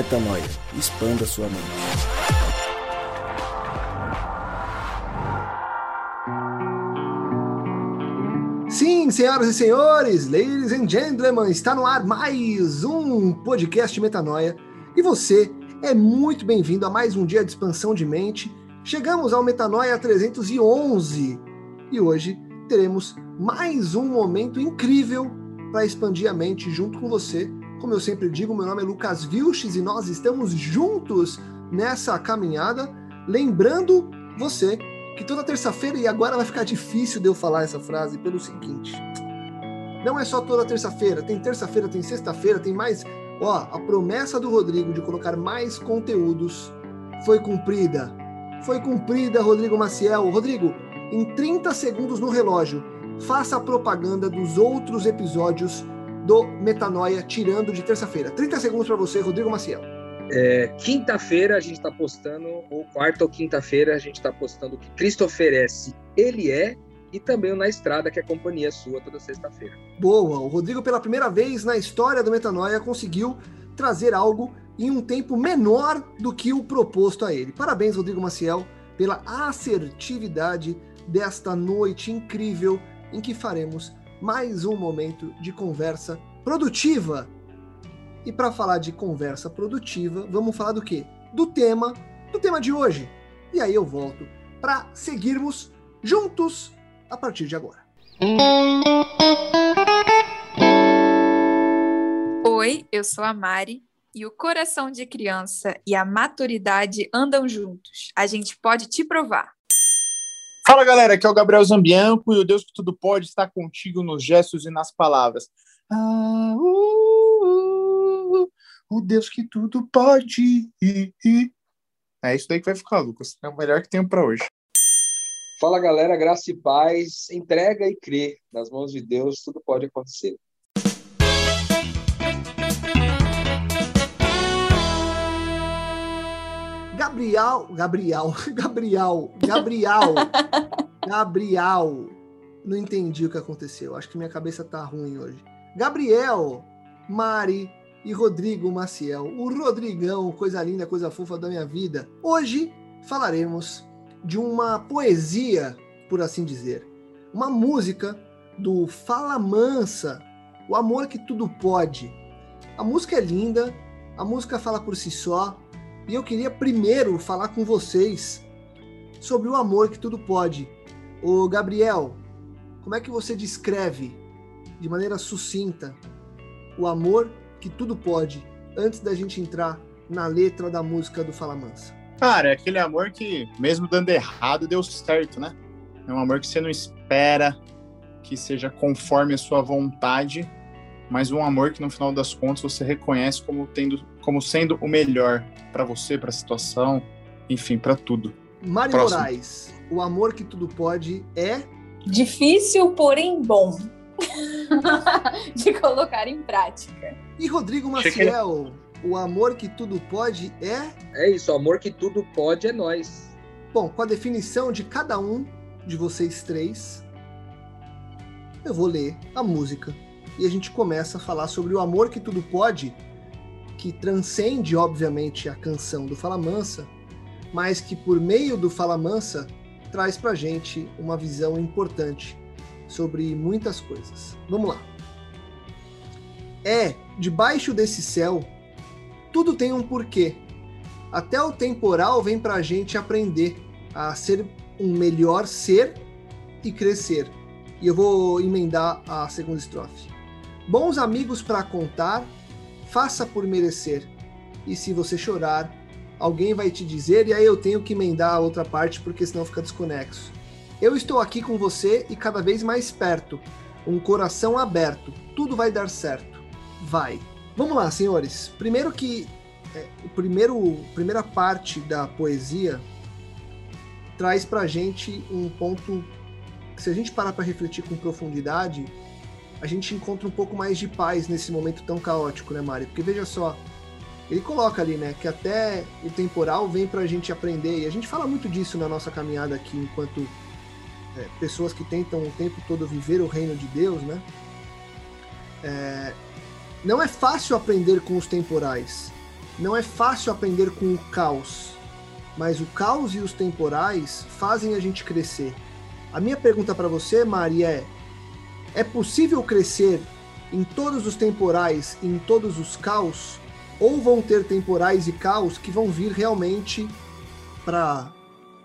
Metanoia. Expanda sua mente. Sim, senhoras e senhores, ladies and gentlemen, está no ar mais um podcast Metanoia. E você é muito bem-vindo a mais um dia de expansão de mente. Chegamos ao Metanoia 311 e hoje teremos mais um momento incrível para expandir a mente junto com você como eu sempre digo, meu nome é Lucas Vilches e nós estamos juntos nessa caminhada. Lembrando você que toda terça-feira, e agora vai ficar difícil de eu falar essa frase pelo seguinte: não é só toda terça-feira, tem terça-feira, tem sexta-feira, tem mais. Ó, a promessa do Rodrigo de colocar mais conteúdos foi cumprida. Foi cumprida, Rodrigo Maciel. Rodrigo, em 30 segundos no relógio, faça a propaganda dos outros episódios do Metanoia, tirando de terça-feira. 30 segundos para você, Rodrigo Maciel. É, quinta-feira a gente está postando, ou quarta ou quinta-feira a gente está postando o que Cristo oferece, Ele é, e também o Na Estrada, que é a companhia sua toda sexta-feira. Boa, o Rodrigo pela primeira vez na história do Metanoia conseguiu trazer algo em um tempo menor do que o proposto a ele. Parabéns, Rodrigo Maciel, pela assertividade desta noite incrível em que faremos mais um momento de conversa produtiva. E para falar de conversa produtiva, vamos falar do quê? Do tema, do tema de hoje. E aí eu volto para seguirmos juntos a partir de agora. Oi, eu sou a Mari e o coração de criança e a maturidade andam juntos. A gente pode te provar. Fala galera, aqui é o Gabriel Zambianco e o Deus que tudo pode está contigo nos gestos e nas palavras. Ah, uh, uh, o Deus que tudo pode. É isso daí que vai ficar, Lucas. É o melhor que tenho para hoje. Fala galera, graça e paz, entrega e crê. Nas mãos de Deus tudo pode acontecer. Gabriel, Gabriel, Gabriel, Gabriel, Gabriel. Não entendi o que aconteceu. Acho que minha cabeça tá ruim hoje. Gabriel, Mari e Rodrigo Maciel. O Rodrigão, coisa linda, coisa fofa da minha vida. Hoje falaremos de uma poesia, por assim dizer. Uma música do Fala Mansa, O Amor que Tudo Pode. A música é linda, a música fala por si só, e eu queria primeiro falar com vocês sobre o amor que tudo pode. O Gabriel, como é que você descreve de maneira sucinta o amor que tudo pode antes da gente entrar na letra da música do Fala Mansa? Cara, é aquele amor que, mesmo dando errado, deu certo, né? É um amor que você não espera que seja conforme a sua vontade, mas um amor que no final das contas você reconhece como tendo como sendo o melhor para você, para a situação, enfim, para tudo. Mário Próximo. Moraes, o amor que tudo pode é difícil, porém bom. de colocar em prática. E Rodrigo Maciel, o amor que tudo pode é É isso, o amor que tudo pode é nós. Bom, com a definição de cada um de vocês três, eu vou ler a música e a gente começa a falar sobre o amor que tudo pode que transcende, obviamente, a canção do Fala Mansa, mas que por meio do Fala Mansa traz pra gente uma visão importante sobre muitas coisas. Vamos lá. É, debaixo desse céu, tudo tem um porquê. Até o temporal vem pra gente aprender a ser um melhor ser e crescer. E eu vou emendar a segunda estrofe. Bons amigos para contar faça por merecer. E se você chorar, alguém vai te dizer, e aí eu tenho que emendar a outra parte porque senão fica desconexo. Eu estou aqui com você e cada vez mais perto, um coração aberto, tudo vai dar certo. Vai. Vamos lá, senhores. Primeiro que é, o primeiro primeira parte da poesia traz pra gente um ponto que se a gente parar para refletir com profundidade, a gente encontra um pouco mais de paz nesse momento tão caótico, né, Mari? Porque veja só, ele coloca ali, né, que até o temporal vem para a gente aprender, e a gente fala muito disso na nossa caminhada aqui, enquanto é, pessoas que tentam o tempo todo viver o reino de Deus, né? É, não é fácil aprender com os temporais, não é fácil aprender com o caos, mas o caos e os temporais fazem a gente crescer. A minha pergunta para você, Maria, é: é possível crescer em todos os temporais, em todos os caos? Ou vão ter temporais e caos que vão vir realmente para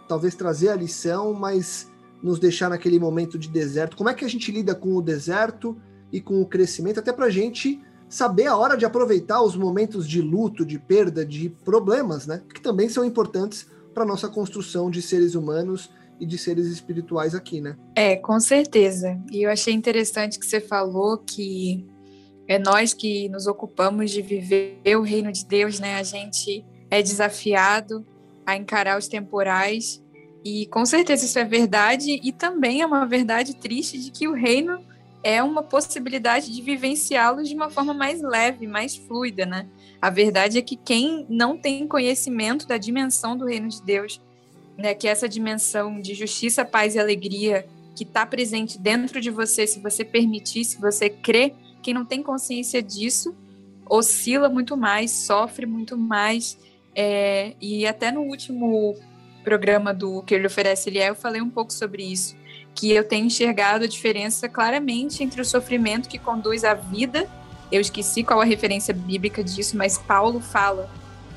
talvez trazer a lição, mas nos deixar naquele momento de deserto? Como é que a gente lida com o deserto e com o crescimento, até para a gente saber a hora de aproveitar os momentos de luto, de perda, de problemas, né? Que também são importantes para nossa construção de seres humanos e de seres espirituais aqui, né? É, com certeza. E eu achei interessante que você falou que é nós que nos ocupamos de viver o reino de Deus, né? A gente é desafiado a encarar os temporais e com certeza isso é verdade e também é uma verdade triste de que o reino é uma possibilidade de vivenciá-los de uma forma mais leve, mais fluida, né? A verdade é que quem não tem conhecimento da dimensão do reino de Deus, né, que é essa dimensão de justiça, paz e alegria que está presente dentro de você, se você permitir, se você crer, quem não tem consciência disso oscila muito mais, sofre muito mais. É, e até no último programa do que ele oferece, ele é, eu falei um pouco sobre isso que eu tenho enxergado a diferença claramente entre o sofrimento que conduz à vida. Eu esqueci qual a referência bíblica disso, mas Paulo fala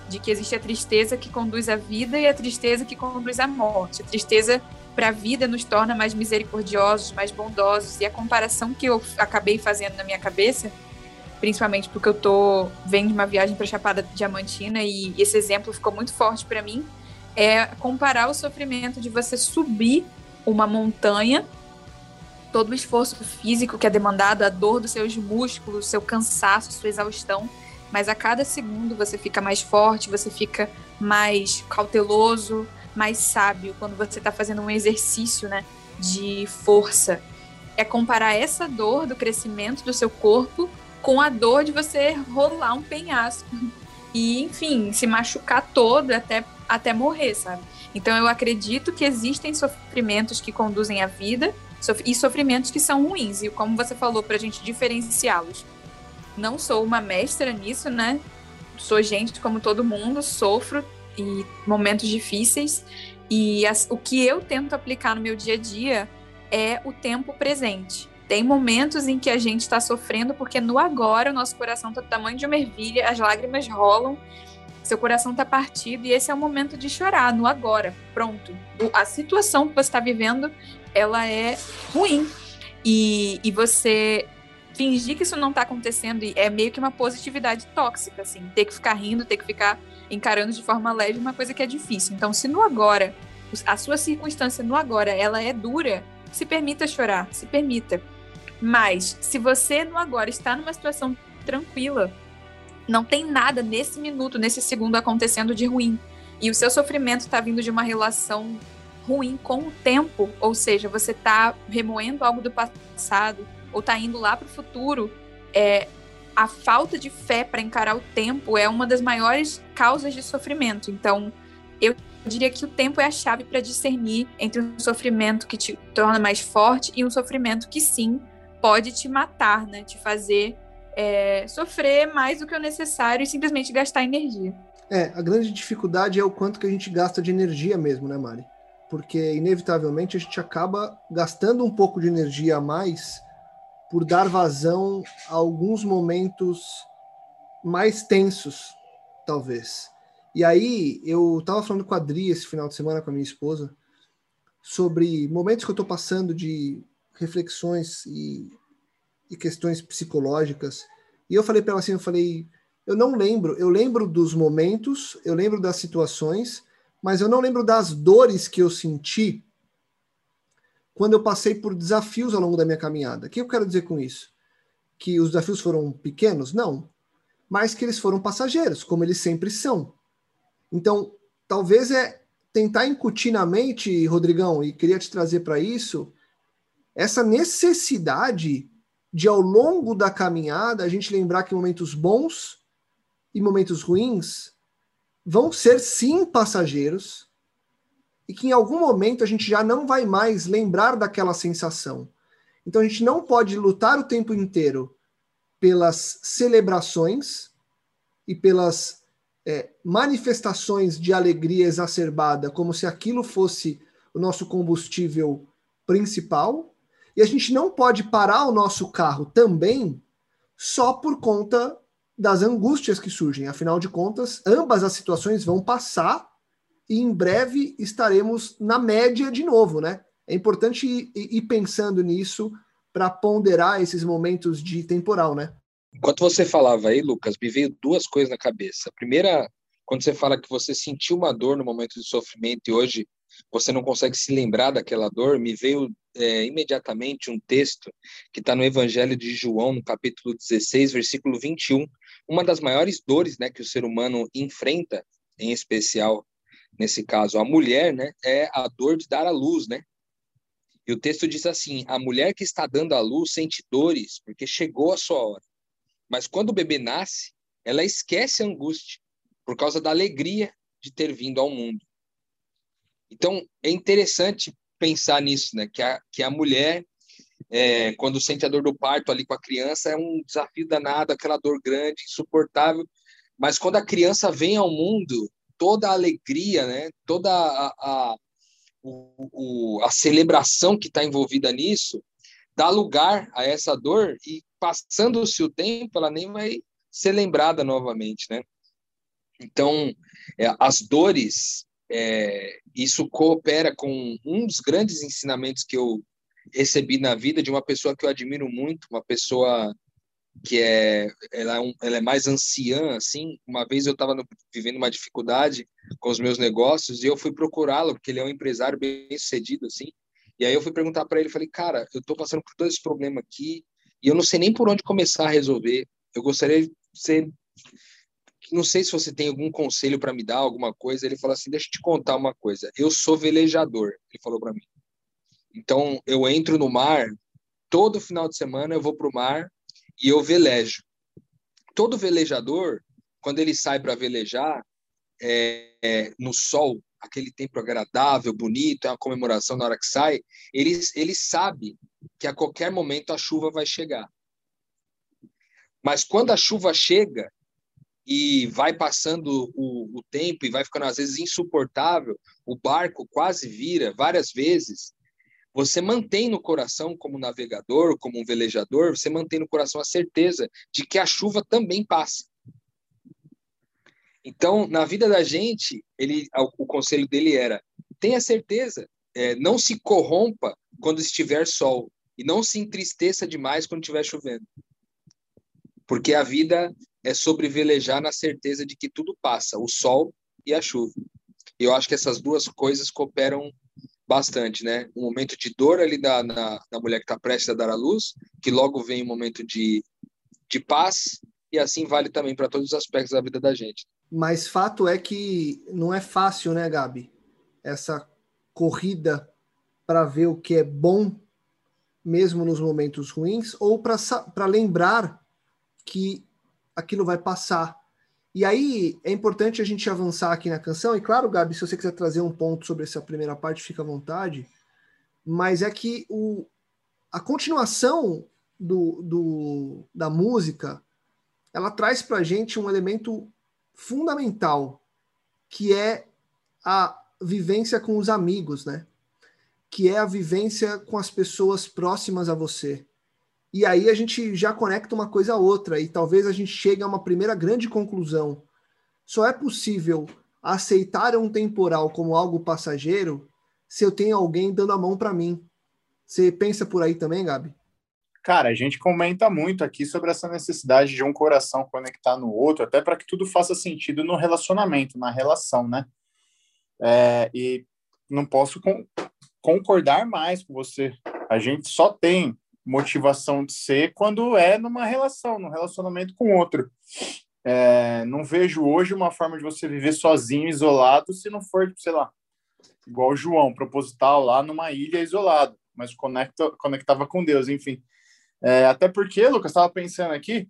de que existe a tristeza que conduz à vida e a tristeza que conduz à morte. A tristeza para a vida nos torna mais misericordiosos, mais bondosos. E a comparação que eu acabei fazendo na minha cabeça, principalmente porque eu tô vendo uma viagem para Chapada Diamantina e esse exemplo ficou muito forte para mim, é comparar o sofrimento de você subir uma montanha, todo o esforço físico que é demandado, a dor dos seus músculos, seu cansaço, sua exaustão, mas a cada segundo você fica mais forte, você fica mais cauteloso, mais sábio quando você está fazendo um exercício, né, de força. É comparar essa dor do crescimento do seu corpo com a dor de você rolar um penhasco e, enfim, se machucar todo até até morrer, sabe? Então eu acredito que existem sofrimentos que conduzem à vida e sofrimentos que são ruins. E como você falou, para a gente diferenciá-los. Não sou uma mestra nisso, né? Sou gente como todo mundo, sofro e momentos difíceis. E as, o que eu tento aplicar no meu dia a dia é o tempo presente. Tem momentos em que a gente está sofrendo porque no agora o nosso coração está do tamanho de uma ervilha, as lágrimas rolam seu coração está partido e esse é o momento de chorar, no agora, pronto. A situação que você está vivendo, ela é ruim. E, e você fingir que isso não está acontecendo é meio que uma positividade tóxica, assim. Ter que ficar rindo, ter que ficar encarando de forma leve uma coisa que é difícil. Então, se no agora, a sua circunstância no agora, ela é dura, se permita chorar, se permita. Mas, se você no agora está numa situação tranquila, não tem nada nesse minuto, nesse segundo acontecendo de ruim. E o seu sofrimento está vindo de uma relação ruim com o tempo, ou seja, você está remoendo algo do passado ou está indo lá para o futuro. É, a falta de fé para encarar o tempo é uma das maiores causas de sofrimento. Então, eu diria que o tempo é a chave para discernir entre um sofrimento que te torna mais forte e um sofrimento que sim pode te matar, né? Te fazer é, sofrer mais do que o necessário e simplesmente gastar energia. É, a grande dificuldade é o quanto que a gente gasta de energia mesmo, né, Mari? Porque, inevitavelmente, a gente acaba gastando um pouco de energia a mais por dar vazão a alguns momentos mais tensos, talvez. E aí, eu estava falando com a Adri esse final de semana, com a minha esposa, sobre momentos que eu estou passando de reflexões e e questões psicológicas. E eu falei para ela assim, eu falei, eu não lembro, eu lembro dos momentos, eu lembro das situações, mas eu não lembro das dores que eu senti quando eu passei por desafios ao longo da minha caminhada. O que eu quero dizer com isso? Que os desafios foram pequenos? Não. Mas que eles foram passageiros, como eles sempre são. Então, talvez é tentar incutir na mente, Rodrigão, e queria te trazer para isso, essa necessidade de ao longo da caminhada a gente lembrar que momentos bons e momentos ruins vão ser sim passageiros e que em algum momento a gente já não vai mais lembrar daquela sensação. Então a gente não pode lutar o tempo inteiro pelas celebrações e pelas é, manifestações de alegria exacerbada, como se aquilo fosse o nosso combustível principal, e a gente não pode parar o nosso carro também só por conta das angústias que surgem. Afinal de contas, ambas as situações vão passar e em breve estaremos na média de novo, né? É importante ir, pensando nisso para ponderar esses momentos de temporal, né? Enquanto você falava aí, Lucas, me veio duas coisas na cabeça. A primeira, quando você fala que você sentiu uma dor no momento de sofrimento e hoje você não consegue se lembrar daquela dor, me veio é, imediatamente um texto que está no Evangelho de João, no capítulo 16, versículo 21. Uma das maiores dores né, que o ser humano enfrenta, em especial nesse caso a mulher, né, é a dor de dar à luz, né? E o texto diz assim: a mulher que está dando à luz sente dores porque chegou a sua hora. Mas quando o bebê nasce, ela esquece a angústia por causa da alegria de ter vindo ao mundo. Então, é interessante pensar nisso, né? Que a, que a mulher, é, quando sente a dor do parto ali com a criança, é um desafio danado, aquela dor grande, insuportável. Mas quando a criança vem ao mundo, toda a alegria, né? Toda a, a, o, a celebração que está envolvida nisso dá lugar a essa dor e passando-se o tempo, ela nem vai ser lembrada novamente, né? Então, é, as dores, é, isso coopera com um dos grandes ensinamentos que eu recebi na vida de uma pessoa que eu admiro muito, uma pessoa que é ela é, um, ela é mais anciã assim. Uma vez eu estava vivendo uma dificuldade com os meus negócios e eu fui procurá-lo porque ele é um empresário bem sucedido assim. E aí eu fui perguntar para ele falei cara eu estou passando por todo esse problema aqui e eu não sei nem por onde começar a resolver. Eu gostaria de ser não sei se você tem algum conselho para me dar alguma coisa. Ele falou assim deixa eu te contar uma coisa. Eu sou velejador. Ele falou para mim. Então eu entro no mar todo final de semana eu vou para o mar e eu velejo. Todo velejador, quando ele sai para velejar é, é, no sol, aquele tempo agradável, bonito, é uma comemoração na hora que sai, ele, ele sabe que a qualquer momento a chuva vai chegar. Mas quando a chuva chega e vai passando o, o tempo e vai ficando às vezes insuportável, o barco quase vira várias vezes, você mantém no coração, como navegador, como um velejador, você mantém no coração a certeza de que a chuva também passa. Então, na vida da gente, ele, o conselho dele era: tenha certeza, é, não se corrompa quando estiver sol e não se entristeça demais quando estiver chovendo, porque a vida é sobre velejar na certeza de que tudo passa, o sol e a chuva. Eu acho que essas duas coisas cooperam bastante, né? Um momento de dor ali da, na, na mulher que está prestes a dar à luz, que logo vem um momento de, de paz, e assim vale também para todos os aspectos da vida da gente. Mas fato é que não é fácil, né, Gabi? Essa corrida para ver o que é bom, mesmo nos momentos ruins, ou para lembrar que aquilo vai passar. E aí é importante a gente avançar aqui na canção. E claro, Gabi, se você quiser trazer um ponto sobre essa primeira parte, fica à vontade. Mas é que o, a continuação do, do, da música ela traz para a gente um elemento fundamental, que é a vivência com os amigos, né? Que é a vivência com as pessoas próximas a você. E aí a gente já conecta uma coisa a outra e talvez a gente chegue a uma primeira grande conclusão. Só é possível aceitar um temporal como algo passageiro se eu tenho alguém dando a mão para mim. Você pensa por aí também, Gabi? Cara, a gente comenta muito aqui sobre essa necessidade de um coração conectar no outro, até para que tudo faça sentido no relacionamento, na relação, né? É, e não posso con concordar mais com você. A gente só tem motivação de ser quando é numa relação, num relacionamento com outro. É, não vejo hoje uma forma de você viver sozinho, isolado, se não for, sei lá, igual o João, proposital lá numa ilha isolado, mas conecta, conectava com Deus, enfim. É, até porque, Lucas, estava pensando aqui,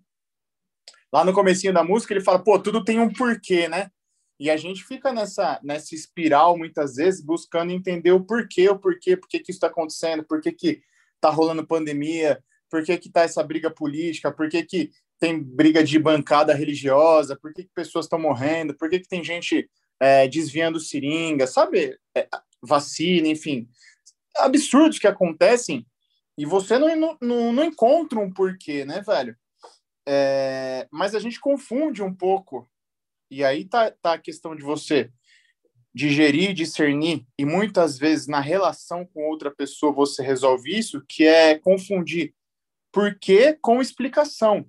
lá no comecinho da música, ele fala, pô, tudo tem um porquê, né? E a gente fica nessa, nessa espiral, muitas vezes, buscando entender o porquê, o porquê, por que, que isso está acontecendo, por que, que tá rolando pandemia, por que que tá essa briga política, por que que tem briga de bancada religiosa, por que, que pessoas estão morrendo, por que, que tem gente é, desviando seringa, sabe? É, vacina, enfim. Absurdos que acontecem e você não, não, não encontra um porquê, né, velho? É, mas a gente confunde um pouco. E aí tá, tá a questão de você digerir, discernir, e muitas vezes na relação com outra pessoa você resolve isso, que é confundir porquê com explicação.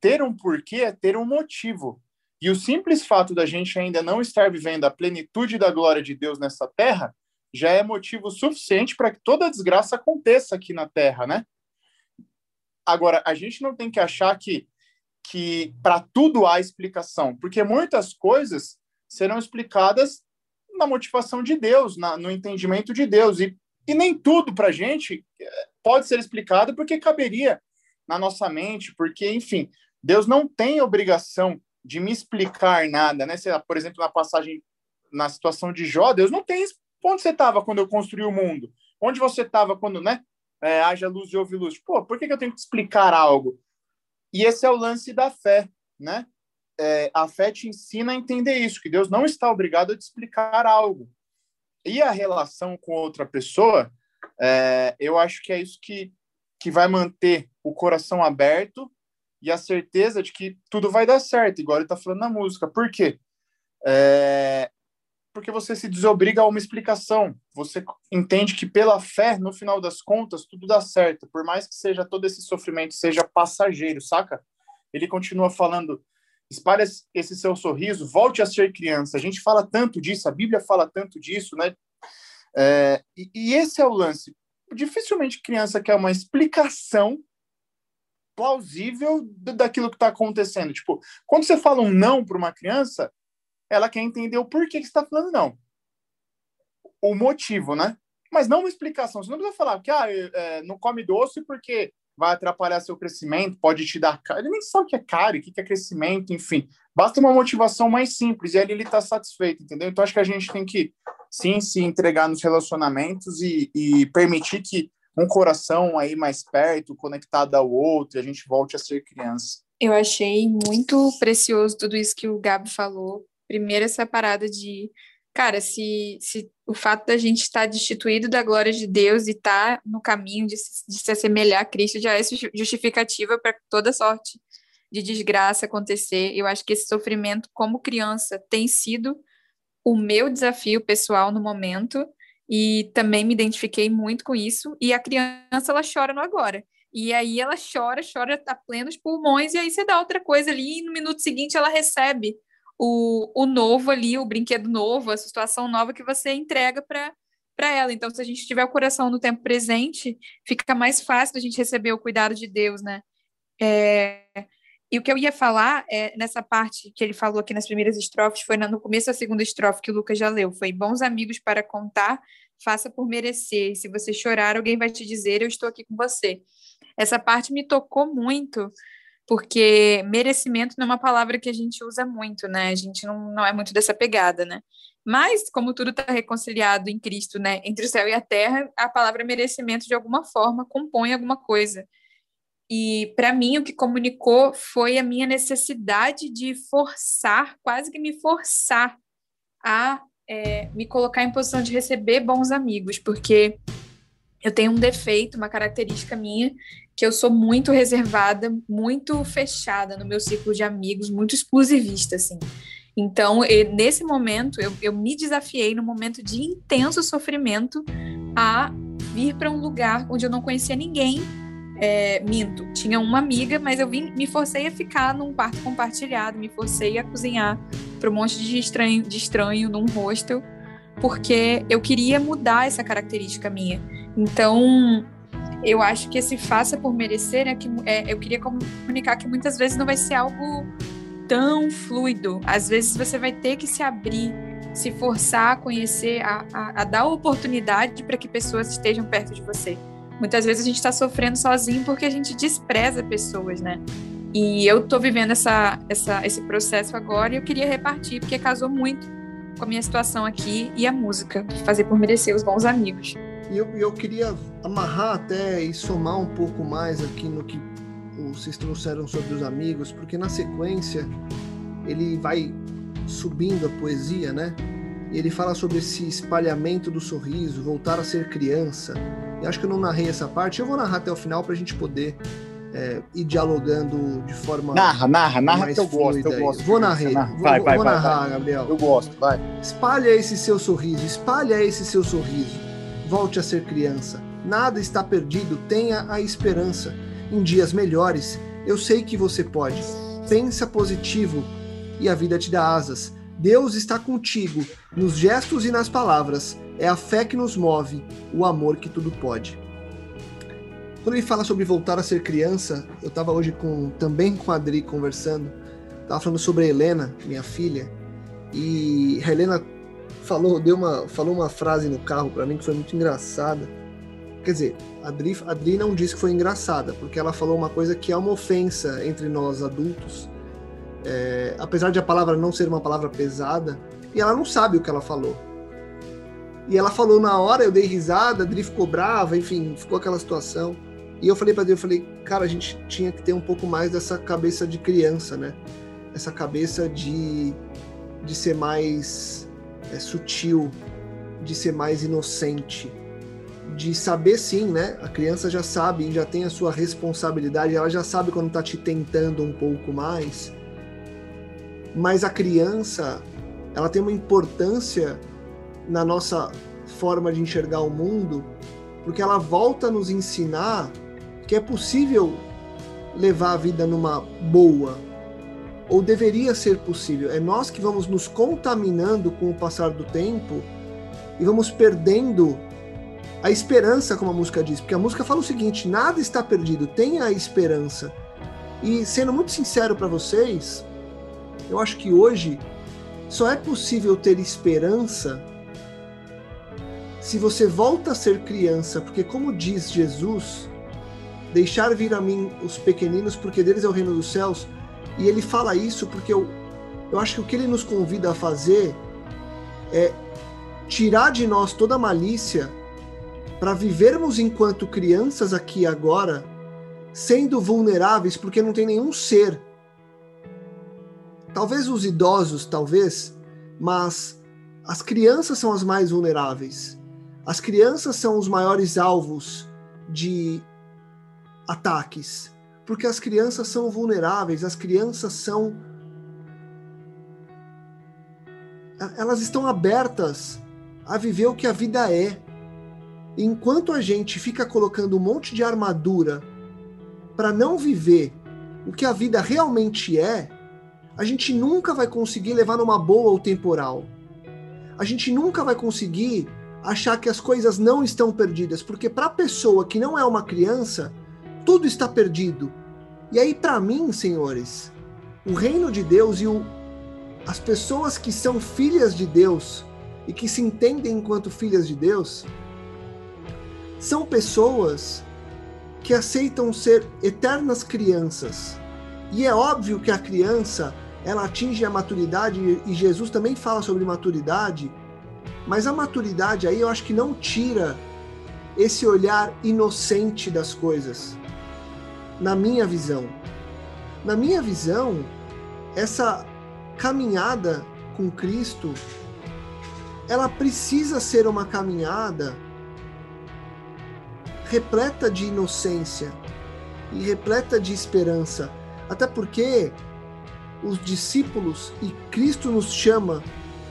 Ter um porquê é ter um motivo. E o simples fato da gente ainda não estar vivendo a plenitude da glória de Deus nessa terra já é motivo suficiente para que toda desgraça aconteça aqui na terra, né? Agora, a gente não tem que achar que, que para tudo há explicação, porque muitas coisas serão explicadas na motivação de Deus, na, no entendimento de Deus. E, e nem tudo para a gente eh, pode ser explicado porque caberia na nossa mente, porque, enfim, Deus não tem obrigação de me explicar nada, né? Por exemplo, na passagem, na situação de Jó, Deus não tem. Onde você estava quando eu construí o mundo? Onde você estava quando, né? É, haja luz e ouve luz. Pô, por que, que eu tenho que explicar algo? E esse é o lance da fé, né? É, a fé te ensina a entender isso, que Deus não está obrigado a te explicar algo. E a relação com outra pessoa, é, eu acho que é isso que, que vai manter o coração aberto e a certeza de que tudo vai dar certo, igual ele está falando na música. Por quê? É, porque você se desobriga a uma explicação. Você entende que pela fé, no final das contas, tudo dá certo. Por mais que seja todo esse sofrimento seja passageiro, saca? Ele continua falando espalhe esse seu sorriso, volte a ser criança. A gente fala tanto disso, a Bíblia fala tanto disso, né? É, e, e, esse é o lance. Dificilmente criança quer uma explicação plausível daquilo que está acontecendo. Tipo, quando você fala um não para uma criança, ela quer entender o porquê que está falando não. O motivo, né? Mas não uma explicação. Você não precisa falar que ah, é, não come doce porque vai atrapalhar seu crescimento, pode te dar. Ele nem sabe o que é caro, o que é crescimento, enfim. Basta uma motivação mais simples e ali ele está satisfeito, entendeu? Então acho que a gente tem que sim se entregar nos relacionamentos e, e permitir que um coração aí mais perto, conectado ao outro, a gente volte a ser criança. Eu achei muito precioso tudo isso que o Gabi falou. Primeiro, essa parada de cara, se, se o fato da gente estar destituído da glória de Deus e estar tá no caminho de, de se assemelhar a Cristo já é justificativa para toda sorte de desgraça acontecer. Eu acho que esse sofrimento, como criança, tem sido o meu desafio pessoal no momento e também me identifiquei muito com isso. E a criança, ela chora no agora. E aí ela chora, chora a plenos pulmões, e aí você dá outra coisa ali, e no minuto seguinte ela recebe o, o novo ali, o brinquedo novo, a situação nova que você entrega para para ela. Então, se a gente tiver o coração no tempo presente, fica mais fácil a gente receber o cuidado de Deus, né? É... E o que eu ia falar é nessa parte que ele falou aqui nas primeiras estrofes, foi no começo da segunda estrofe que o Lucas já leu. Foi bons amigos para contar, faça por merecer. Se você chorar, alguém vai te dizer, eu estou aqui com você. Essa parte me tocou muito, porque merecimento não é uma palavra que a gente usa muito, né? A gente não, não é muito dessa pegada, né? Mas, como tudo está reconciliado em Cristo, né, entre o céu e a terra, a palavra merecimento, de alguma forma, compõe alguma coisa. E, para mim, o que comunicou foi a minha necessidade de forçar, quase que me forçar a é, me colocar em posição de receber bons amigos, porque eu tenho um defeito, uma característica minha, que eu sou muito reservada, muito fechada no meu ciclo de amigos, muito exclusivista, assim. Então, nesse momento, eu, eu me desafiei no momento de intenso sofrimento a vir para um lugar onde eu não conhecia ninguém. É, minto, tinha uma amiga, mas eu vim, me forcei a ficar num quarto compartilhado, me forcei a cozinhar para um monte de estranho, de estranho num hostel, porque eu queria mudar essa característica minha. Então, eu acho que esse faça por merecer é que é, eu queria comunicar que muitas vezes não vai ser algo tão fluido. Às vezes você vai ter que se abrir, se forçar a conhecer, a, a, a dar oportunidade para que pessoas estejam perto de você. Muitas vezes a gente está sofrendo sozinho porque a gente despreza pessoas, né? E eu estou vivendo essa, essa, esse processo agora e eu queria repartir, porque casou muito com a minha situação aqui e a música, fazer por merecer os bons amigos. E eu, eu queria amarrar até e somar um pouco mais aqui no que vocês trouxeram sobre os amigos, porque na sequência ele vai subindo a poesia, né? E ele fala sobre esse espalhamento do sorriso, voltar a ser criança. Eu acho que eu não narrei essa parte, eu vou narrar até o final para a gente poder é, ir dialogando de forma. Narra, narra, narra mais que eu gosto, eu gosto. Vou narrar, narrar. vou, Vai, vai, vou vai, narrar, vai. Gabriel. Eu gosto, vai. Espalha esse seu sorriso, espalha esse seu sorriso. Volte a ser criança. Nada está perdido, tenha a esperança. Em dias melhores, eu sei que você pode. Pensa positivo e a vida te dá asas. Deus está contigo, nos gestos e nas palavras. É a fé que nos move, o amor que tudo pode. Quando ele fala sobre voltar a ser criança, eu estava hoje com, também com a Adri conversando. Tava falando sobre a Helena, minha filha, e a Helena falou, deu uma, falou uma frase no carro para mim que foi muito engraçada. Quer dizer, a Adri não disse que foi engraçada, porque ela falou uma coisa que é uma ofensa entre nós adultos. É, apesar de a palavra não ser uma palavra pesada, e ela não sabe o que ela falou. E ela falou na hora, eu dei risada, a Adri ficou brava, enfim, ficou aquela situação. E eu falei para Adri, eu falei, cara, a gente tinha que ter um pouco mais dessa cabeça de criança, né? Essa cabeça de, de ser mais é, sutil, de ser mais inocente, de saber sim, né? A criança já sabe, já tem a sua responsabilidade, ela já sabe quando tá te tentando um pouco mais. Mas a criança, ela tem uma importância na nossa forma de enxergar o mundo, porque ela volta a nos ensinar que é possível levar a vida numa boa, ou deveria ser possível. É nós que vamos nos contaminando com o passar do tempo e vamos perdendo a esperança, como a música diz, porque a música fala o seguinte: nada está perdido, tenha a esperança. E sendo muito sincero para vocês, eu acho que hoje só é possível ter esperança se você volta a ser criança, porque como diz Jesus, deixar vir a mim os pequeninos, porque deles é o reino dos céus. E ele fala isso porque eu, eu acho que o que ele nos convida a fazer é tirar de nós toda a malícia para vivermos enquanto crianças aqui agora, sendo vulneráveis, porque não tem nenhum ser. Talvez os idosos, talvez, mas as crianças são as mais vulneráveis. As crianças são os maiores alvos de ataques, porque as crianças são vulneráveis, as crianças são elas estão abertas a viver o que a vida é. Enquanto a gente fica colocando um monte de armadura para não viver o que a vida realmente é, a gente nunca vai conseguir levar numa boa o temporal. A gente nunca vai conseguir achar que as coisas não estão perdidas, porque para a pessoa que não é uma criança, tudo está perdido. E aí, para mim, senhores, o reino de Deus e o, as pessoas que são filhas de Deus e que se entendem enquanto filhas de Deus, são pessoas que aceitam ser eternas crianças. E é óbvio que a criança ela atinge a maturidade e Jesus também fala sobre maturidade, mas a maturidade aí eu acho que não tira esse olhar inocente das coisas. Na minha visão. Na minha visão, essa caminhada com Cristo, ela precisa ser uma caminhada repleta de inocência e repleta de esperança. Até porque os discípulos e Cristo nos chama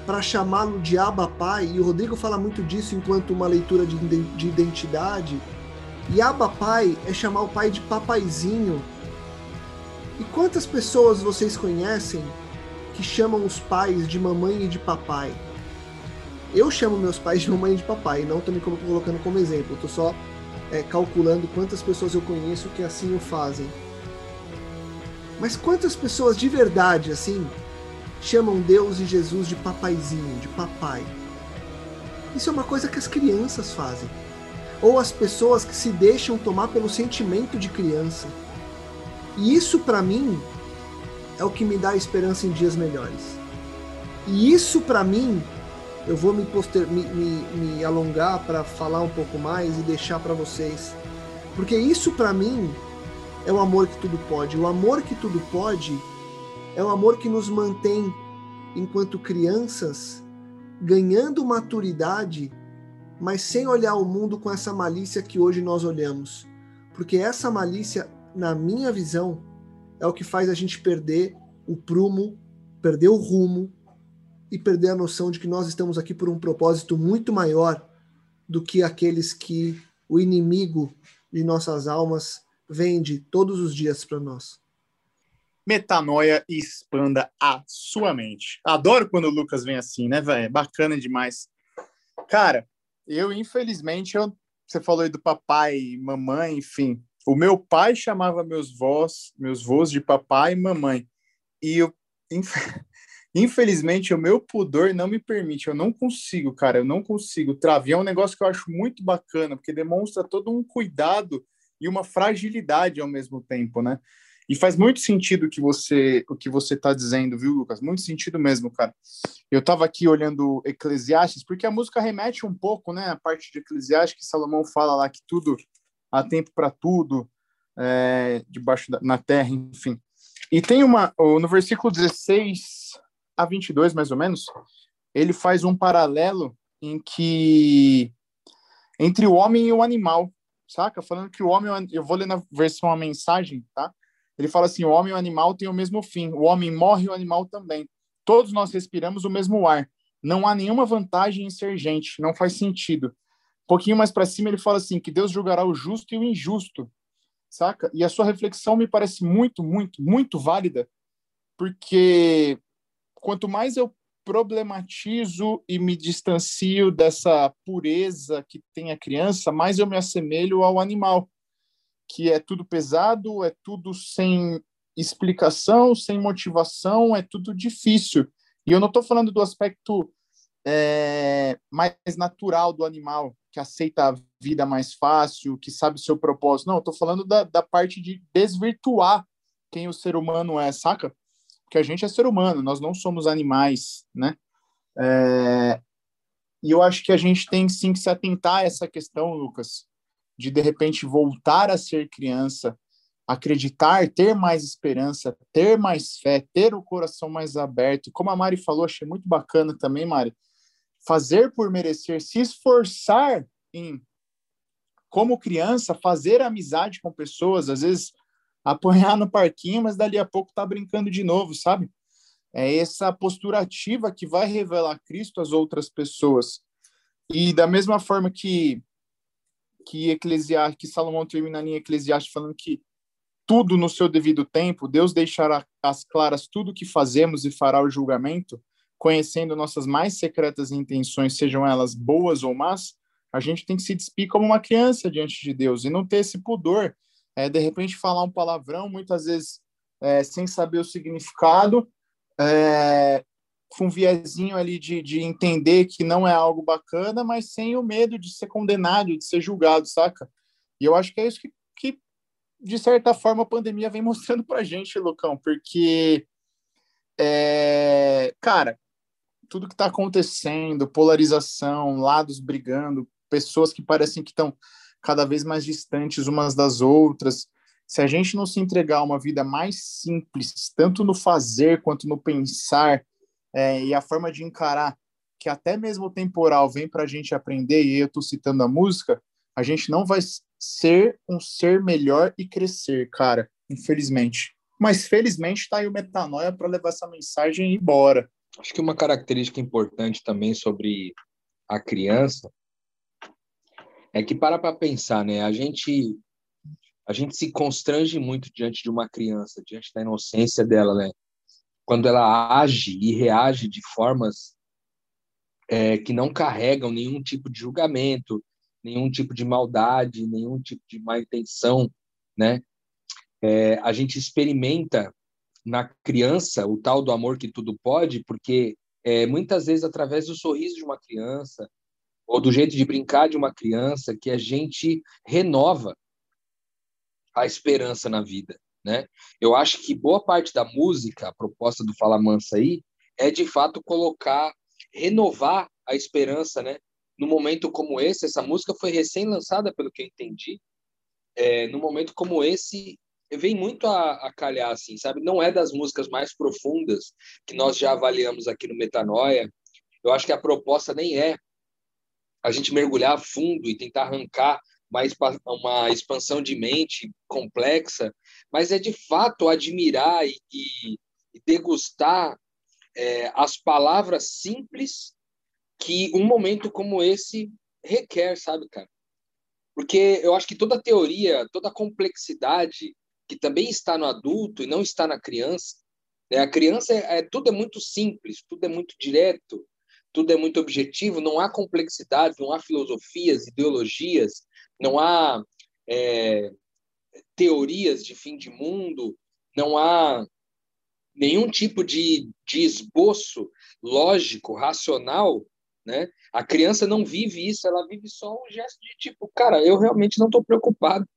para chamá-lo de Abba Pai, e o Rodrigo fala muito disso enquanto uma leitura de, de identidade. E Abba Pai é chamar o pai de papaizinho. E quantas pessoas vocês conhecem que chamam os pais de mamãe e de papai? Eu chamo meus pais de mamãe e de papai, não estou me colocando como exemplo, estou só é, calculando quantas pessoas eu conheço que assim o fazem. Mas quantas pessoas de verdade, assim, chamam Deus e Jesus de papaizinho, de papai? Isso é uma coisa que as crianças fazem. Ou as pessoas que se deixam tomar pelo sentimento de criança. E isso, para mim, é o que me dá esperança em dias melhores. E isso, para mim, eu vou me, poster, me, me, me alongar para falar um pouco mais e deixar para vocês. Porque isso, para mim, é o amor que tudo pode. O amor que tudo pode é o amor que nos mantém enquanto crianças ganhando maturidade, mas sem olhar o mundo com essa malícia que hoje nós olhamos. Porque essa malícia, na minha visão, é o que faz a gente perder o prumo, perder o rumo e perder a noção de que nós estamos aqui por um propósito muito maior do que aqueles que o inimigo de nossas almas vende todos os dias para nós. Metanoia e expanda a sua mente. Adoro quando o Lucas vem assim, né, velho? Bacana demais. Cara, eu, infelizmente, eu, você falou aí do papai mamãe, enfim. O meu pai chamava meus vós, meus vós de papai e mamãe. E eu, infelizmente, o meu pudor não me permite. Eu não consigo, cara. Eu não consigo. Travar é um negócio que eu acho muito bacana, porque demonstra todo um cuidado e uma fragilidade ao mesmo tempo, né? E faz muito sentido que você, o que você está dizendo, viu, Lucas? Muito sentido mesmo, cara. Eu estava aqui olhando Eclesiastes, porque a música remete um pouco, né? A parte de Eclesiastes que Salomão fala lá que tudo há tempo para tudo, é, debaixo da, na terra, enfim. E tem uma, no versículo 16 a 22, mais ou menos, ele faz um paralelo em que entre o homem e o animal, saca? Falando que o homem, eu vou ler na versão a mensagem, tá? Ele fala assim: o homem e o animal têm o mesmo fim. O homem morre o animal também. Todos nós respiramos o mesmo ar. Não há nenhuma vantagem em ser gente. Não faz sentido. Um pouquinho mais para cima ele fala assim que Deus julgará o justo e o injusto, saca? E a sua reflexão me parece muito, muito, muito válida, porque quanto mais eu problematizo e me distancio dessa pureza que tem a criança, mais eu me assemelho ao animal que é tudo pesado, é tudo sem explicação, sem motivação, é tudo difícil. E eu não estou falando do aspecto é, mais natural do animal, que aceita a vida mais fácil, que sabe o seu propósito. Não, eu estou falando da, da parte de desvirtuar quem o ser humano é, saca? Porque a gente é ser humano, nós não somos animais, né? É, e eu acho que a gente tem sim que se atentar a essa questão, Lucas, de de repente voltar a ser criança, acreditar, ter mais esperança, ter mais fé, ter o coração mais aberto. Como a Mari falou, achei muito bacana também, Mari, fazer por merecer, se esforçar em como criança, fazer amizade com pessoas, às vezes apanhar no parquinho, mas dali a pouco tá brincando de novo, sabe? É essa postura ativa que vai revelar Cristo às outras pessoas. E da mesma forma que que Eclesiastes, que Salomão termina em Eclesiastes falando que tudo no seu devido tempo, Deus deixará às claras tudo o que fazemos e fará o julgamento, conhecendo nossas mais secretas intenções, sejam elas boas ou más, a gente tem que se despir como uma criança diante de Deus e não ter esse pudor, é, de repente falar um palavrão, muitas vezes é, sem saber o significado, é, com um viezinho ali de, de entender que não é algo bacana, mas sem o medo de ser condenado, de ser julgado, saca? E eu acho que é isso que, que de certa forma, a pandemia vem mostrando pra gente, Lucão, porque, é, cara, tudo que tá acontecendo, polarização, lados brigando, pessoas que parecem que estão cada vez mais distantes umas das outras, se a gente não se entregar a uma vida mais simples, tanto no fazer quanto no pensar, é, e a forma de encarar que até mesmo o temporal vem para a gente aprender, e eu estou citando a música, a gente não vai ser um ser melhor e crescer, cara, infelizmente. Mas felizmente está aí o Metanoia para levar essa mensagem embora. Acho que uma característica importante também sobre a criança é que para para pensar, né? A gente a gente se constrange muito diante de uma criança, diante da inocência dela, né? Quando ela age e reage de formas é, que não carregam nenhum tipo de julgamento, nenhum tipo de maldade, nenhum tipo de má intenção, né? É, a gente experimenta na criança o tal do amor que tudo pode, porque é, muitas vezes através do sorriso de uma criança ou do jeito de brincar de uma criança que a gente renova a esperança na vida né? Eu acho que boa parte da música, a proposta do Fala Mansa aí, é de fato colocar, renovar a esperança, né? No momento como esse, essa música foi recém-lançada, pelo que eu entendi. É, no momento como esse, vem muito a, a, calhar, assim, sabe? Não é das músicas mais profundas que nós já avaliamos aqui no Metanoia. Eu acho que a proposta nem é a gente mergulhar fundo e tentar arrancar mais uma expansão de mente complexa, mas é de fato admirar e, e, e degustar é, as palavras simples que um momento como esse requer, sabe, cara? Porque eu acho que toda teoria, toda complexidade que também está no adulto e não está na criança, né? a criança é, é tudo é muito simples, tudo é muito direto, tudo é muito objetivo, não há complexidade, não há filosofias, ideologias, não há é, teorias de fim de mundo, não há nenhum tipo de, de esboço lógico, racional, né? A criança não vive isso, ela vive só um gesto de tipo, cara, eu realmente não estou preocupado.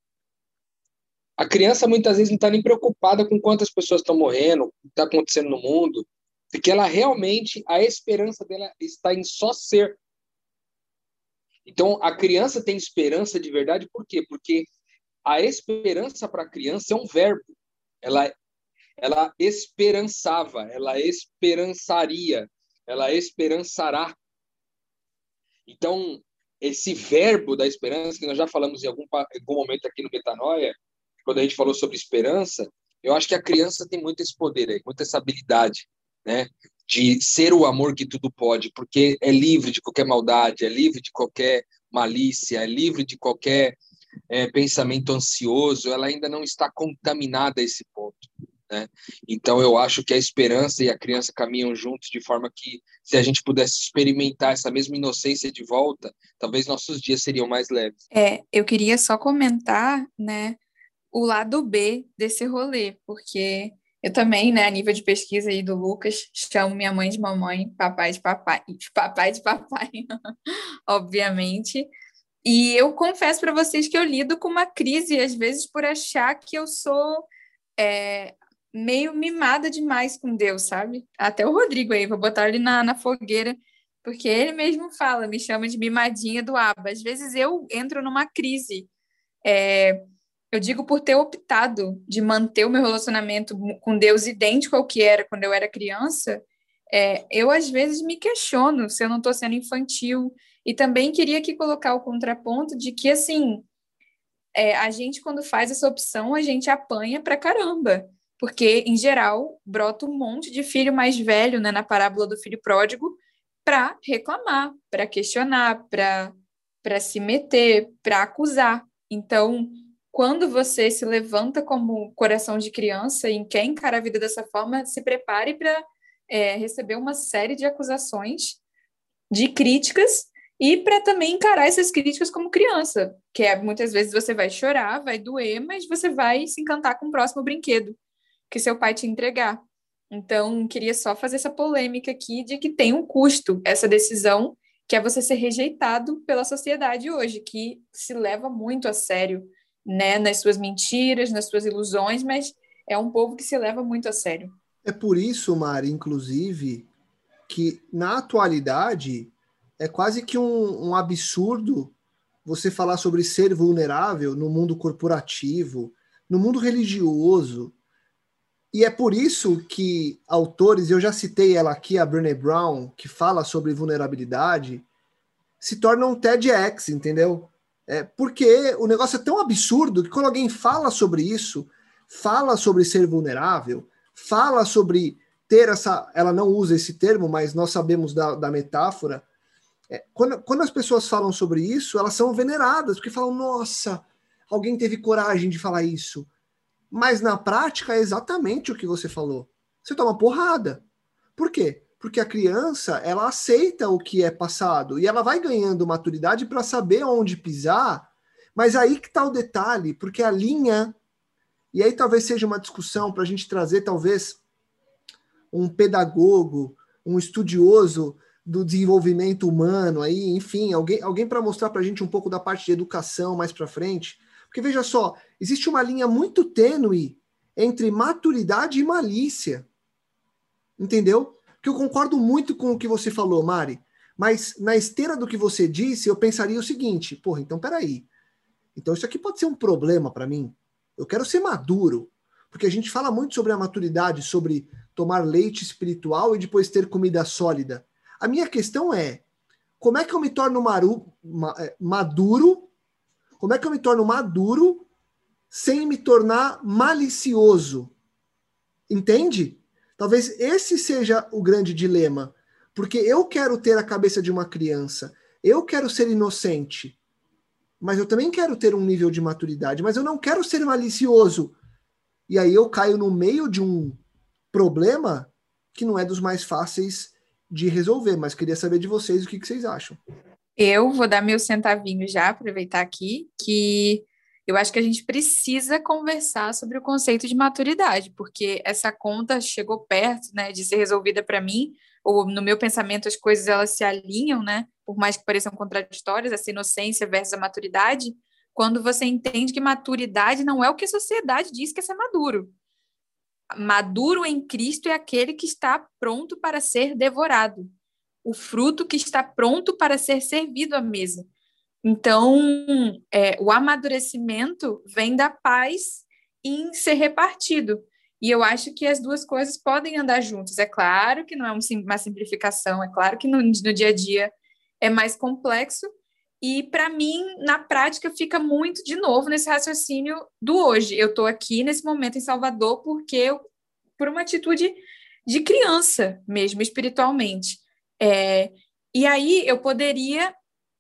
A criança muitas vezes não está nem preocupada com quantas pessoas estão morrendo, o que está acontecendo no mundo, porque ela realmente, a esperança dela está em só ser. Então, a criança tem esperança de verdade, por quê? Porque a esperança para a criança é um verbo. Ela, ela esperançava, ela esperançaria, ela esperançará. Então, esse verbo da esperança, que nós já falamos em algum, algum momento aqui no Metanoia, quando a gente falou sobre esperança, eu acho que a criança tem muito esse poder aí, muita essa habilidade, né? De ser o amor que tudo pode, porque é livre de qualquer maldade, é livre de qualquer malícia, é livre de qualquer é, pensamento ansioso, ela ainda não está contaminada a esse ponto. Né? Então, eu acho que a esperança e a criança caminham juntos de forma que, se a gente pudesse experimentar essa mesma inocência de volta, talvez nossos dias seriam mais leves. É, eu queria só comentar, né, o lado B desse rolê, porque eu também, né, a nível de pesquisa aí do Lucas, chamo minha mãe de mamãe, papai de papai, papai de papai, obviamente. E eu confesso para vocês que eu lido com uma crise, às vezes, por achar que eu sou é, meio mimada demais com Deus, sabe? Até o Rodrigo aí, vou botar ele na, na fogueira, porque ele mesmo fala, me chama de mimadinha do Aba. Às vezes eu entro numa crise. É, eu digo por ter optado de manter o meu relacionamento com Deus idêntico ao que era quando eu era criança, é, eu às vezes me questiono se eu não estou sendo infantil. E também queria aqui colocar o contraponto de que, assim, é, a gente, quando faz essa opção, a gente apanha pra caramba. Porque, em geral, brota um monte de filho mais velho, né, na parábola do filho pródigo, para reclamar, para questionar, para se meter, para acusar. Então, quando você se levanta como coração de criança e quer encarar a vida dessa forma, se prepare para é, receber uma série de acusações, de críticas, e para também encarar essas críticas como criança, que é muitas vezes você vai chorar, vai doer, mas você vai se encantar com o próximo brinquedo que seu pai te entregar. Então, queria só fazer essa polêmica aqui de que tem um custo essa decisão, que é você ser rejeitado pela sociedade hoje, que se leva muito a sério né, nas suas mentiras, nas suas ilusões, mas é um povo que se leva muito a sério. É por isso, Mari, inclusive, que na atualidade é quase que um, um absurdo você falar sobre ser vulnerável no mundo corporativo, no mundo religioso. E é por isso que autores, eu já citei ela aqui, a Brené Brown, que fala sobre vulnerabilidade, se tornam TEDx, entendeu? É, porque o negócio é tão absurdo que quando alguém fala sobre isso, fala sobre ser vulnerável, fala sobre ter essa. Ela não usa esse termo, mas nós sabemos da, da metáfora. É, quando, quando as pessoas falam sobre isso, elas são veneradas, porque falam, nossa, alguém teve coragem de falar isso. Mas na prática é exatamente o que você falou. Você toma porrada. Por quê? Porque a criança ela aceita o que é passado e ela vai ganhando maturidade para saber onde pisar. Mas aí que está o detalhe, porque a linha e aí talvez seja uma discussão para a gente trazer talvez um pedagogo, um estudioso do desenvolvimento humano aí, enfim, alguém, alguém para mostrar para a gente um pouco da parte de educação mais para frente. Porque veja só, existe uma linha muito tênue entre maturidade e malícia. Entendeu? Que eu concordo muito com o que você falou, Mari, mas na esteira do que você disse, eu pensaria o seguinte: porra, então peraí. Então isso aqui pode ser um problema para mim. Eu quero ser maduro. Porque a gente fala muito sobre a maturidade, sobre tomar leite espiritual e depois ter comida sólida. A minha questão é: como é que eu me torno maru, é, maduro? Como é que eu me torno maduro sem me tornar malicioso? Entende? Talvez esse seja o grande dilema. Porque eu quero ter a cabeça de uma criança, eu quero ser inocente, mas eu também quero ter um nível de maturidade, mas eu não quero ser malicioso e aí eu caio no meio de um problema que não é dos mais fáceis de resolver, mas queria saber de vocês o que, que vocês acham. Eu vou dar meu centavinho já, aproveitar aqui, que eu acho que a gente precisa conversar sobre o conceito de maturidade, porque essa conta chegou perto, né, de ser resolvida para mim, ou no meu pensamento as coisas elas se alinham, né, por mais que pareçam contraditórias, essa inocência versus a maturidade, quando você entende que maturidade não é o que a sociedade diz que é ser maduro. Maduro em Cristo é aquele que está pronto para ser devorado, o fruto que está pronto para ser servido à mesa. Então, é, o amadurecimento vem da paz em ser repartido. E eu acho que as duas coisas podem andar juntas. É claro que não é uma simplificação, é claro que no, no dia a dia é mais complexo, e para mim, na prática, fica muito de novo nesse raciocínio do hoje. Eu estou aqui nesse momento em Salvador porque eu, por uma atitude de criança mesmo, espiritualmente. É, e aí eu poderia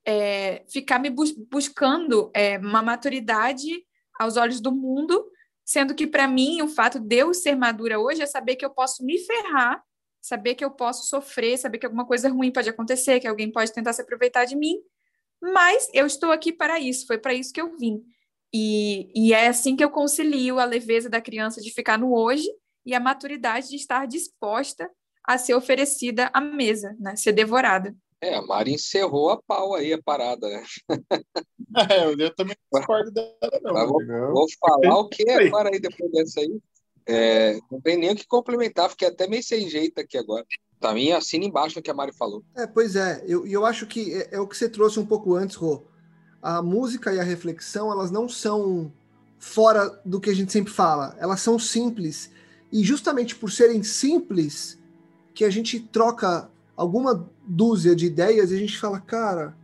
é, ficar me bus buscando é, uma maturidade aos olhos do mundo, sendo que para mim o fato de eu ser madura hoje é saber que eu posso me ferrar, saber que eu posso sofrer, saber que alguma coisa ruim pode acontecer, que alguém pode tentar se aproveitar de mim, mas eu estou aqui para isso, foi para isso que eu vim. E, e é assim que eu concilio a leveza da criança de ficar no hoje e a maturidade de estar disposta a ser oferecida à mesa, né? ser devorada. É, a Mari encerrou a pau aí a parada, né? É, eu também discordo dela, não. Vou, vou, falar o que agora aí, depois dessa aí. É, não tem nem o que complementar, fiquei até meio sem jeito aqui agora. Também assina embaixo o que a Mari falou. É, pois é, eu, eu acho que é, é, o que você trouxe um pouco antes, Rô. A música e a reflexão, elas não são fora do que a gente sempre fala, elas são simples. E justamente por serem simples, que a gente troca alguma dúzia de ideias e a gente fala, cara,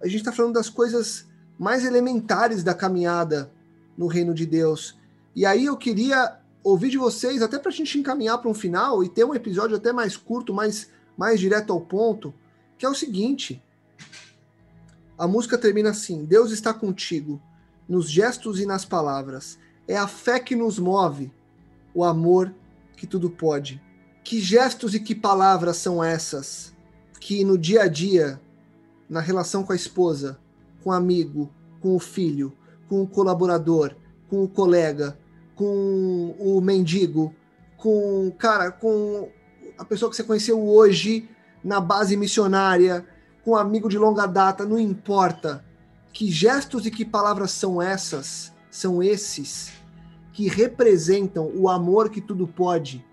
a gente está falando das coisas mais elementares da caminhada no reino de Deus. E aí eu queria ouvir de vocês, até para a gente encaminhar para um final e ter um episódio até mais curto, mais, mais direto ao ponto, que é o seguinte. A música termina assim: Deus está contigo, nos gestos e nas palavras. É a fé que nos move, o amor que tudo pode. Que gestos e que palavras são essas que no dia a dia, na relação com a esposa, com o amigo, com o filho, com o colaborador, com o colega, com o mendigo, com, cara, com a pessoa que você conheceu hoje na base missionária, com um amigo de longa data, não importa. Que gestos e que palavras são essas, são esses, que representam o amor que tudo pode.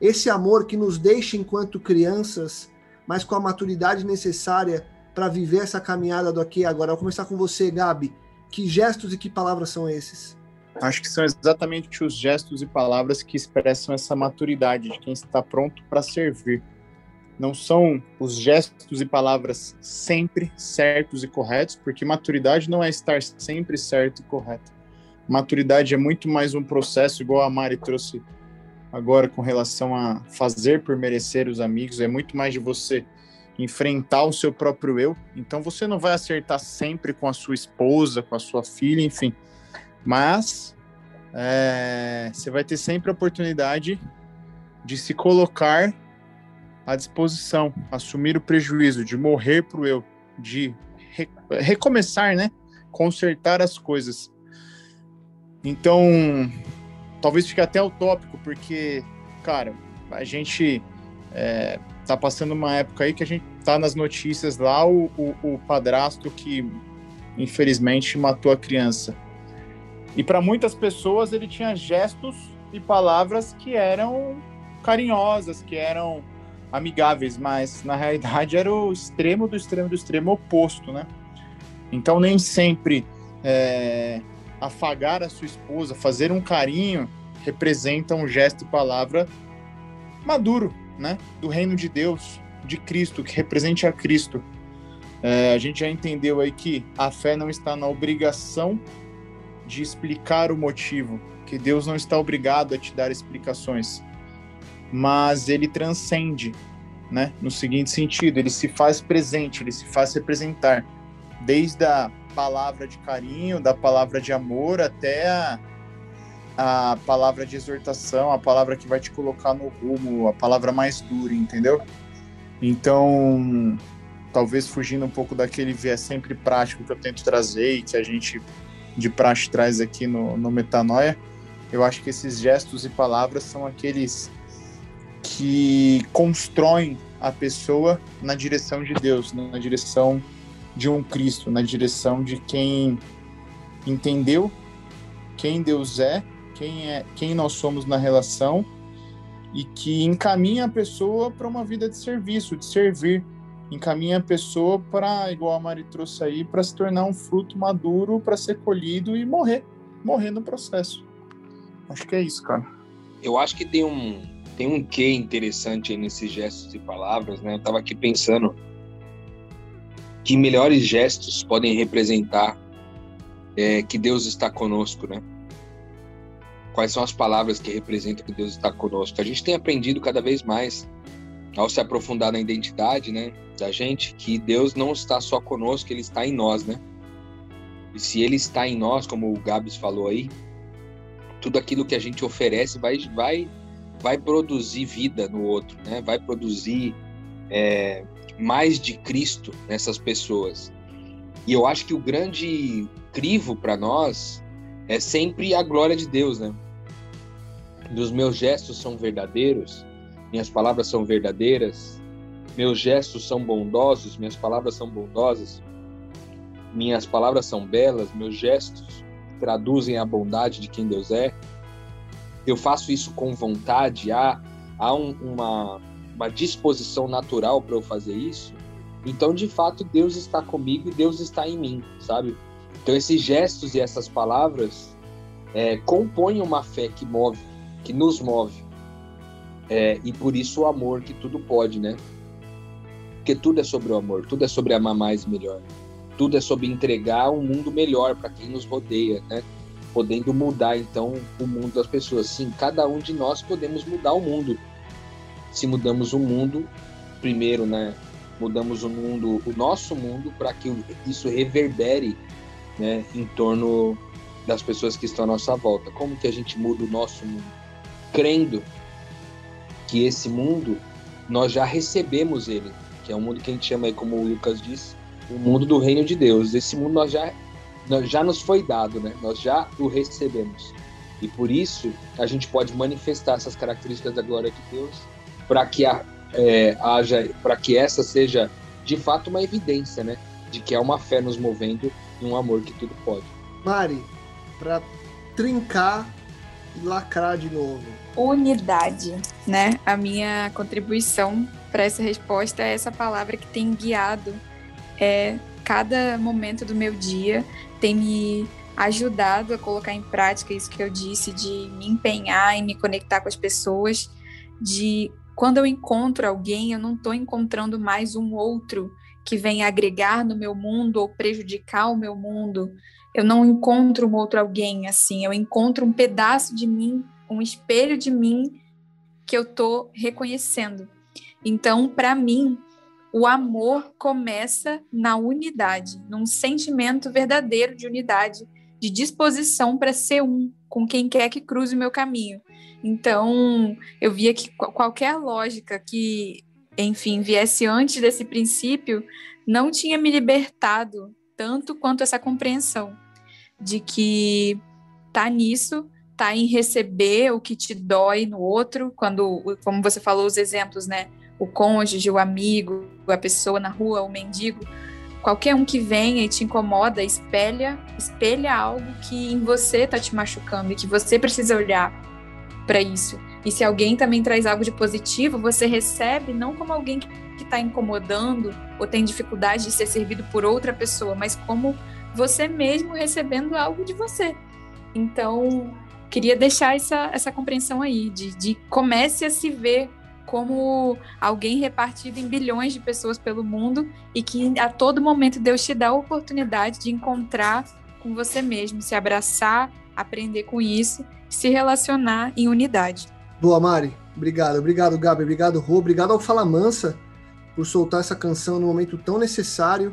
Esse amor que nos deixa enquanto crianças, mas com a maturidade necessária para viver essa caminhada do aqui e agora. Vou começar com você, Gabi. Que gestos e que palavras são esses? Acho que são exatamente os gestos e palavras que expressam essa maturidade de quem está pronto para servir. Não são os gestos e palavras sempre certos e corretos, porque maturidade não é estar sempre certo e correto. Maturidade é muito mais um processo, igual a Mari trouxe agora com relação a fazer por merecer os amigos, é muito mais de você enfrentar o seu próprio eu. Então você não vai acertar sempre com a sua esposa, com a sua filha, enfim mas é, você vai ter sempre a oportunidade de se colocar à disposição, assumir o prejuízo, de morrer para o eu, de re recomeçar, né? Consertar as coisas. Então, talvez fique até utópico, porque, cara, a gente é, tá passando uma época aí que a gente tá nas notícias lá, o, o, o padrasto que infelizmente matou a criança. E para muitas pessoas ele tinha gestos e palavras que eram carinhosas, que eram amigáveis, mas na realidade era o extremo do extremo do extremo oposto, né? Então nem sempre é, afagar a sua esposa, fazer um carinho, representa um gesto e palavra maduro, né? Do reino de Deus, de Cristo, que represente a Cristo. É, a gente já entendeu aí que a fé não está na obrigação de explicar o motivo, que Deus não está obrigado a te dar explicações, mas ele transcende, né? No seguinte sentido, ele se faz presente, ele se faz representar, desde a palavra de carinho, da palavra de amor até a, a palavra de exortação, a palavra que vai te colocar no rumo, a palavra mais dura, entendeu? Então, talvez fugindo um pouco daquele viés sempre prático que eu tento trazer e que a gente de praxe traz aqui no, no Metanoia, eu acho que esses gestos e palavras são aqueles que constroem a pessoa na direção de Deus, na direção de um Cristo, na direção de quem entendeu quem Deus é, quem é, quem nós somos na relação e que encaminha a pessoa para uma vida de serviço, de servir, encaminha a pessoa para, igual a Mari trouxe aí, para se tornar um fruto maduro, para ser colhido e morrer, morrer no processo. Acho que é isso, cara. Eu acho que tem um tem um quê interessante aí nesses gestos e palavras, né? Eu tava aqui pensando que melhores gestos podem representar é, que Deus está conosco, né? Quais são as palavras que representam que Deus está conosco? A gente tem aprendido cada vez mais ao se aprofundar na identidade, né, da gente, que Deus não está só conosco, Ele está em nós, né? E se Ele está em nós, como o Gabs falou aí, tudo aquilo que a gente oferece vai, vai, vai produzir vida no outro, né? Vai produzir é, mais de Cristo nessas pessoas. E eu acho que o grande crivo para nós é sempre a glória de Deus, né? Os meus gestos são verdadeiros, minhas palavras são verdadeiras, meus gestos são bondosos, minhas palavras são bondosas, minhas palavras são belas, meus gestos traduzem a bondade de quem Deus é. Eu faço isso com vontade, há, há um, uma, uma disposição natural para eu fazer isso, então de fato Deus está comigo e Deus está em mim, sabe? Então esses gestos e essas palavras é, compõem uma fé que move, que nos move. É, e por isso o amor que tudo pode, né? Porque tudo é sobre o amor, tudo é sobre amar mais e melhor. Tudo é sobre entregar um mundo melhor para quem nos rodeia, né? Podendo mudar então o mundo das pessoas. Sim, cada um de nós podemos mudar o mundo se mudamos o mundo primeiro, né? Mudamos o mundo, o nosso mundo, para que isso reverbere, né, em torno das pessoas que estão à nossa volta. Como que a gente muda o nosso mundo? Crendo que esse mundo nós já recebemos ele, que é um mundo que a gente chama aí, como o Lucas disse, o mundo do reino de Deus. Esse mundo nós já nós já nos foi dado, né? Nós já o recebemos. E por isso a gente pode manifestar essas características da glória de Deus para que a, é, haja, para que essa seja de fato uma evidência, né, de que é uma fé nos movendo e um amor que tudo pode. Mari, para trincar e lacrar de novo. Unidade, né? A minha contribuição para essa resposta é essa palavra que tem guiado é cada momento do meu dia, tem me ajudado a colocar em prática isso que eu disse de me empenhar e me conectar com as pessoas, de quando eu encontro alguém, eu não estou encontrando mais um outro que vem agregar no meu mundo ou prejudicar o meu mundo. Eu não encontro um outro alguém assim, eu encontro um pedaço de mim, um espelho de mim que eu estou reconhecendo. Então, para mim, o amor começa na unidade, num sentimento verdadeiro de unidade, de disposição para ser um com quem quer que cruze o meu caminho. Então, eu via que qualquer lógica que, enfim, viesse antes desse princípio não tinha me libertado tanto quanto essa compreensão de que tá nisso, tá em receber o que te dói no outro, quando, como você falou os exemplos, né? O cônjuge, o amigo, a pessoa na rua, o mendigo, qualquer um que venha e te incomoda, espelha, espelha algo que em você tá te machucando e que você precisa olhar para isso. E se alguém também traz algo de positivo, você recebe não como alguém que está incomodando ou tem dificuldade de ser servido por outra pessoa, mas como você mesmo recebendo algo de você. Então, queria deixar essa, essa compreensão aí, de, de comece a se ver como alguém repartido em bilhões de pessoas pelo mundo e que a todo momento Deus te dá a oportunidade de encontrar com você mesmo, se abraçar, aprender com isso, se relacionar em unidade. Boa, Mari. Obrigado. Obrigado, Gabi. Obrigado, Rô. Obrigado ao Fala Mansa por soltar essa canção no momento tão necessário.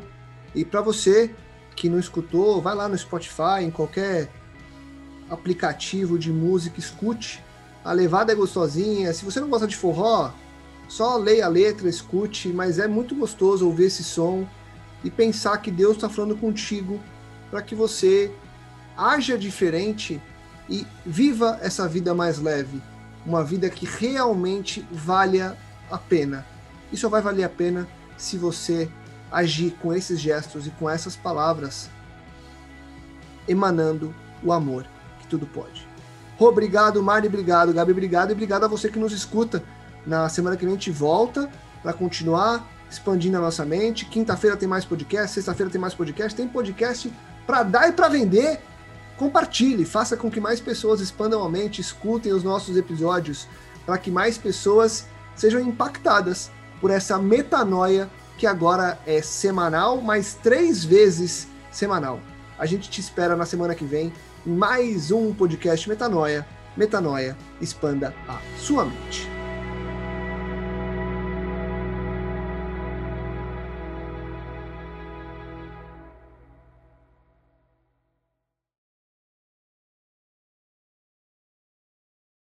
E para você que não escutou, vai lá no Spotify, em qualquer aplicativo de música, escute. A levada é gostosinha. Se você não gosta de forró, só leia a letra, escute, mas é muito gostoso ouvir esse som e pensar que Deus está falando contigo para que você haja diferente e viva essa vida mais leve, uma vida que realmente valha a pena. E só vai valer a pena se você agir com esses gestos e com essas palavras, emanando o amor que tudo pode. Obrigado, Mari, obrigado, Gabi, obrigado e obrigado a você que nos escuta. Na semana que vem a gente volta para continuar expandindo a nossa mente. Quinta-feira tem mais podcast, sexta-feira tem mais podcast, tem podcast para dar e para vender. Compartilhe, faça com que mais pessoas expandam a mente, escutem os nossos episódios, para que mais pessoas sejam impactadas por essa metanoia que agora é semanal, mais três vezes semanal. A gente te espera na semana que vem em mais um podcast Metanoia. Metanoia, expanda a sua mente.